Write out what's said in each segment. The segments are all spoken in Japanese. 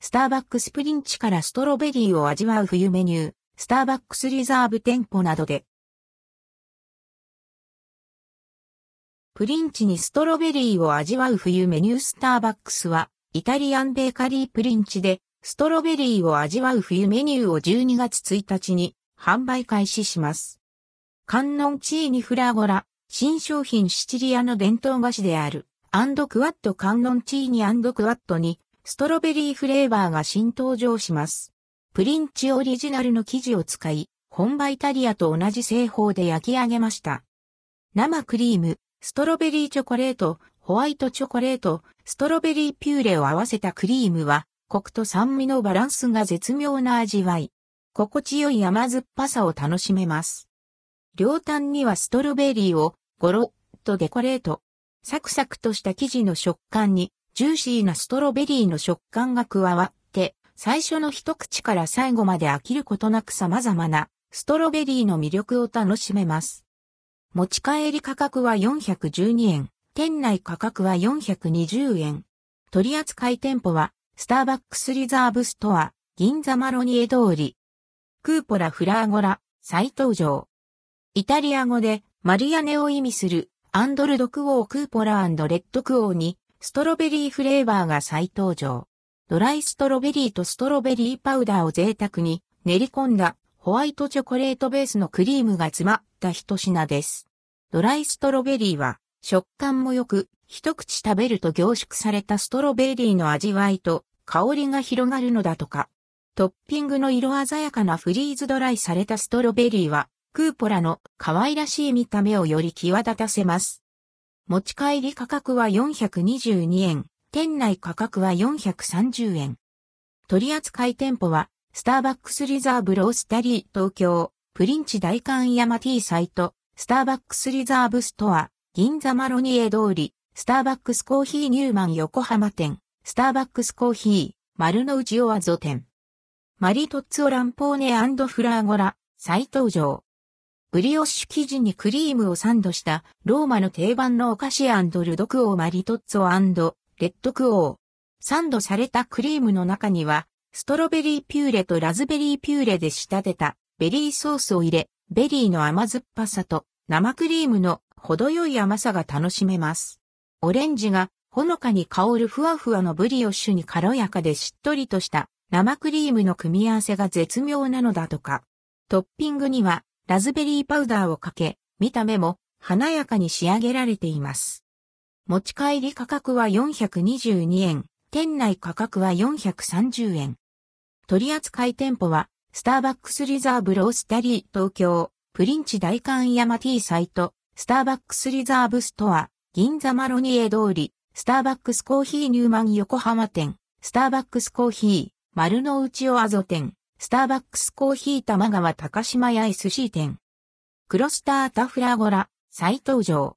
スターバックスプリンチからストロベリーを味わう冬メニュー、スターバックスリザーブ店舗などで。プリンチにストロベリーを味わう冬メニュースターバックスは、イタリアンベーカリープリンチで、ストロベリーを味わう冬メニューを12月1日に販売開始します。観音チーニフラゴラ、新商品シチリアの伝統菓子である、アンドクワット観音チーニアンドクワットに、ストロベリーフレーバーが新登場します。プリンチオリジナルの生地を使い、本場イタリアと同じ製法で焼き上げました。生クリーム、ストロベリーチョコレート、ホワイトチョコレート、ストロベリーピューレを合わせたクリームは、コクと酸味のバランスが絶妙な味わい。心地よい甘酸っぱさを楽しめます。両端にはストロベリーをゴロッとデコレート。サクサクとした生地の食感にジューシーなストロベリーの食感が加わって、最初の一口から最後まで飽きることなく様々なストロベリーの魅力を楽しめます。持ち帰り価格は412円、店内価格は420円。取扱店舗は、スターバックスリザーブストア、銀座マロニエ通り。クーポラフラーゴラ、再登場。イタリア語で、マリアネを意味する、アンドルドクオークーポラレッドクオーに、ストロベリーフレーバーが再登場。ドライストロベリーとストロベリーパウダーを贅沢に練り込んだホワイトチョコレートベースのクリームが詰まった一品です。ドライストロベリーは食感も良く、一口食べると凝縮されたストロベリーの味わいと香りが広がるのだとか。トッピングの色鮮やかなフリーズドライされたストロベリーは、クーポラの可愛らしい見た目をより際立たせます。持ち帰り価格は422円、店内価格は430円。取扱店舗は、スターバックスリザーブロースタリー東京、プリンチ大観山 T サイト、スターバックスリザーブストア、銀座マロニエ通り、スターバックスコーヒーニューマン横浜店、スターバックスコーヒー、丸の内オアゾ店。マリトッツォ lampone e fragola、再登場。ブリオッシュ生地にクリームをサンドしたローマの定番のお菓子ルドクオーマリトッツォレッドクオー。サンドされたクリームの中にはストロベリーピューレとラズベリーピューレで仕立てたベリーソースを入れ、ベリーの甘酸っぱさと生クリームの程よい甘さが楽しめます。オレンジがほのかに香るふわふわのブリオッシュに軽やかでしっとりとした生クリームの組み合わせが絶妙なのだとか。トッピングにはラズベリーパウダーをかけ、見た目も華やかに仕上げられています。持ち帰り価格は422円、店内価格は430円。取扱店舗は、スターバックスリザーブロースタリー東京、プリンチ大観山 T サイト、スターバックスリザーブストア、銀座マロニエ通り、スターバックスコーヒーニューマン横浜店、スターバックスコーヒー、丸の内オアゾ店、スターバックスコーヒー玉川高島屋 SC 店。クロスタータフラゴラ、再登場。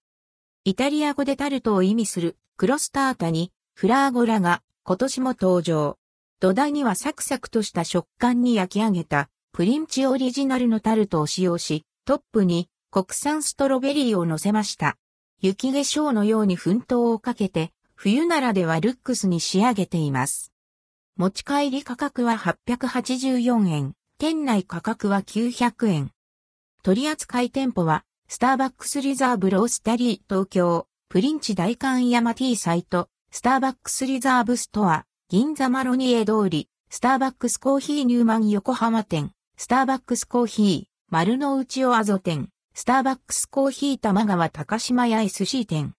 イタリア語でタルトを意味するクロスタータにフラーゴラが今年も登場。土台にはサクサクとした食感に焼き上げたプリンチオリジナルのタルトを使用し、トップに国産ストロベリーを乗せました。雪化粧のように奮闘をかけて、冬ならではルックスに仕上げています。持ち帰り価格は884円、店内価格は900円。取扱店舗は、スターバックスリザーブロースタリー東京、プリンチ大観山 T サイト、スターバックスリザーブストア、銀座マロニエ通り、スターバックスコーヒーニューマン横浜店、スターバックスコーヒー、丸の内オアゾ店、スターバックスコーヒー玉川高島屋 SC 店。